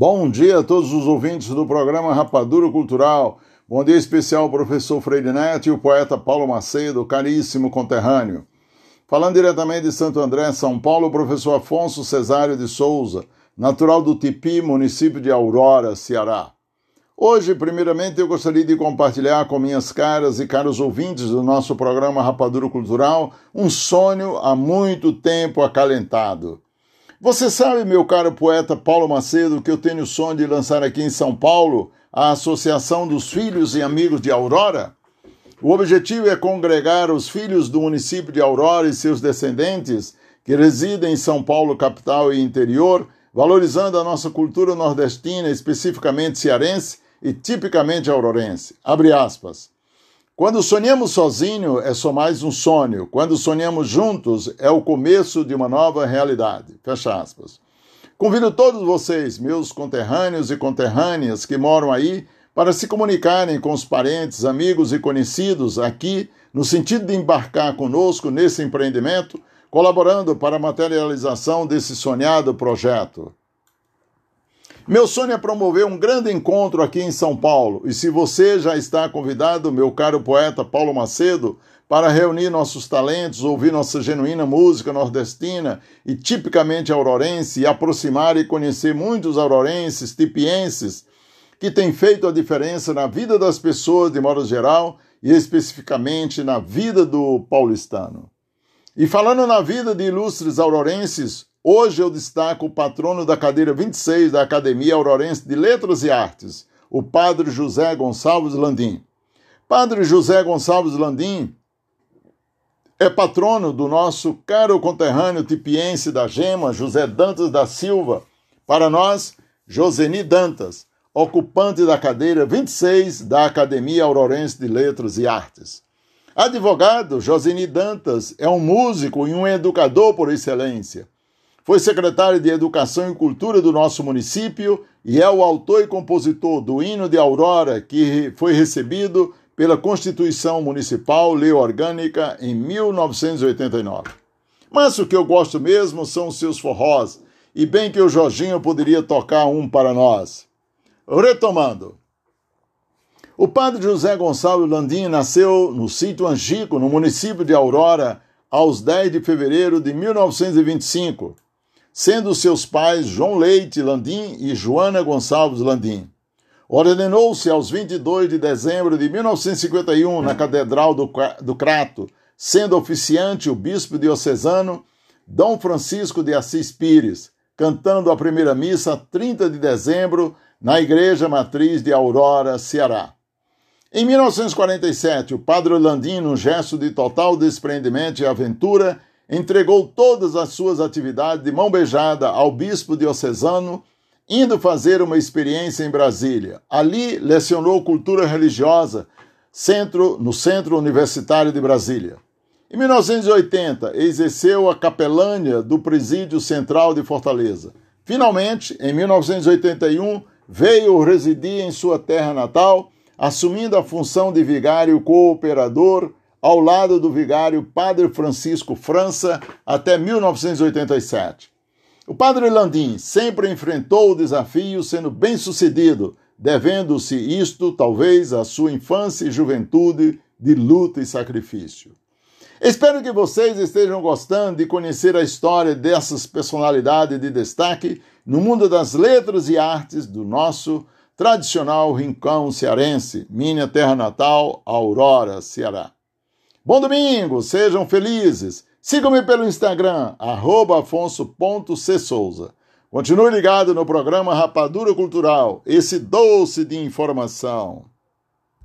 Bom dia a todos os ouvintes do programa Rapadura Cultural. Bom dia especial ao professor Freire Neto e o poeta Paulo Macedo, caríssimo conterrâneo. Falando diretamente de Santo André, São Paulo, o professor Afonso Cesário de Souza, natural do Tipi, município de Aurora, Ceará. Hoje, primeiramente, eu gostaria de compartilhar com minhas caras e caros ouvintes do nosso programa Rapadura Cultural um sonho há muito tempo acalentado. Você sabe, meu caro poeta Paulo Macedo, que eu tenho o sonho de lançar aqui em São Paulo a Associação dos Filhos e Amigos de Aurora? O objetivo é congregar os filhos do município de Aurora e seus descendentes que residem em São Paulo, capital e interior, valorizando a nossa cultura nordestina, especificamente cearense e tipicamente aurorense. Abre aspas. Quando sonhamos sozinho, é só mais um sonho. Quando sonhamos juntos, é o começo de uma nova realidade. Fecha aspas. Convido todos vocês, meus conterrâneos e conterrâneas que moram aí, para se comunicarem com os parentes, amigos e conhecidos aqui, no sentido de embarcar conosco nesse empreendimento, colaborando para a materialização desse sonhado projeto. Meu sonho é promover um grande encontro aqui em São Paulo. E se você já está convidado, meu caro poeta Paulo Macedo, para reunir nossos talentos, ouvir nossa genuína música nordestina e tipicamente aurorense, e aproximar e conhecer muitos aurorenses, tipienses, que têm feito a diferença na vida das pessoas de modo geral e especificamente na vida do paulistano. E falando na vida de ilustres aurorenses, Hoje eu destaco o patrono da cadeira 26 da Academia Aurorense de Letras e Artes, o Padre José Gonçalves Landim. Padre José Gonçalves Landim é patrono do nosso caro conterrâneo tipiense da Gema, José Dantas da Silva. Para nós, Joseni Dantas, ocupante da cadeira 26 da Academia Aurorense de Letras e Artes. Advogado, Joseni Dantas é um músico e um educador por excelência foi secretário de Educação e Cultura do nosso município e é o autor e compositor do hino de Aurora, que foi recebido pela Constituição Municipal Lei Orgânica em 1989. Mas o que eu gosto mesmo são os seus forrós, e bem que o Jorginho poderia tocar um para nós. Retomando. O padre José Gonçalves Landim nasceu no sítio Angico, no município de Aurora, aos 10 de fevereiro de 1925 sendo seus pais João Leite Landim e Joana Gonçalves Landim. Ordenou-se aos 22 de dezembro de 1951 na Catedral do, do Crato, sendo oficiante o bispo diocesano Dom Francisco de Assis Pires, cantando a primeira missa 30 de dezembro na Igreja Matriz de Aurora, Ceará. Em 1947, o padre Landim, num gesto de total desprendimento e aventura, entregou todas as suas atividades de mão beijada ao bispo diocesano, indo fazer uma experiência em Brasília. Ali lecionou cultura religiosa centro, no Centro Universitário de Brasília. Em 1980, exerceu a capelânia do Presídio Central de Fortaleza. Finalmente, em 1981, veio residir em sua terra natal, assumindo a função de vigário cooperador ao lado do vigário Padre Francisco França até 1987. O Padre Landim sempre enfrentou o desafio sendo bem-sucedido, devendo-se isto talvez à sua infância e juventude de luta e sacrifício. Espero que vocês estejam gostando de conhecer a história dessas personalidades de destaque no mundo das letras e artes do nosso tradicional rincão cearense, minha terra natal, Aurora, Ceará. Bom domingo, sejam felizes. Sigam-me pelo Instagram, afonso.csouza. Continue ligado no programa Rapadura Cultural, esse doce de informação.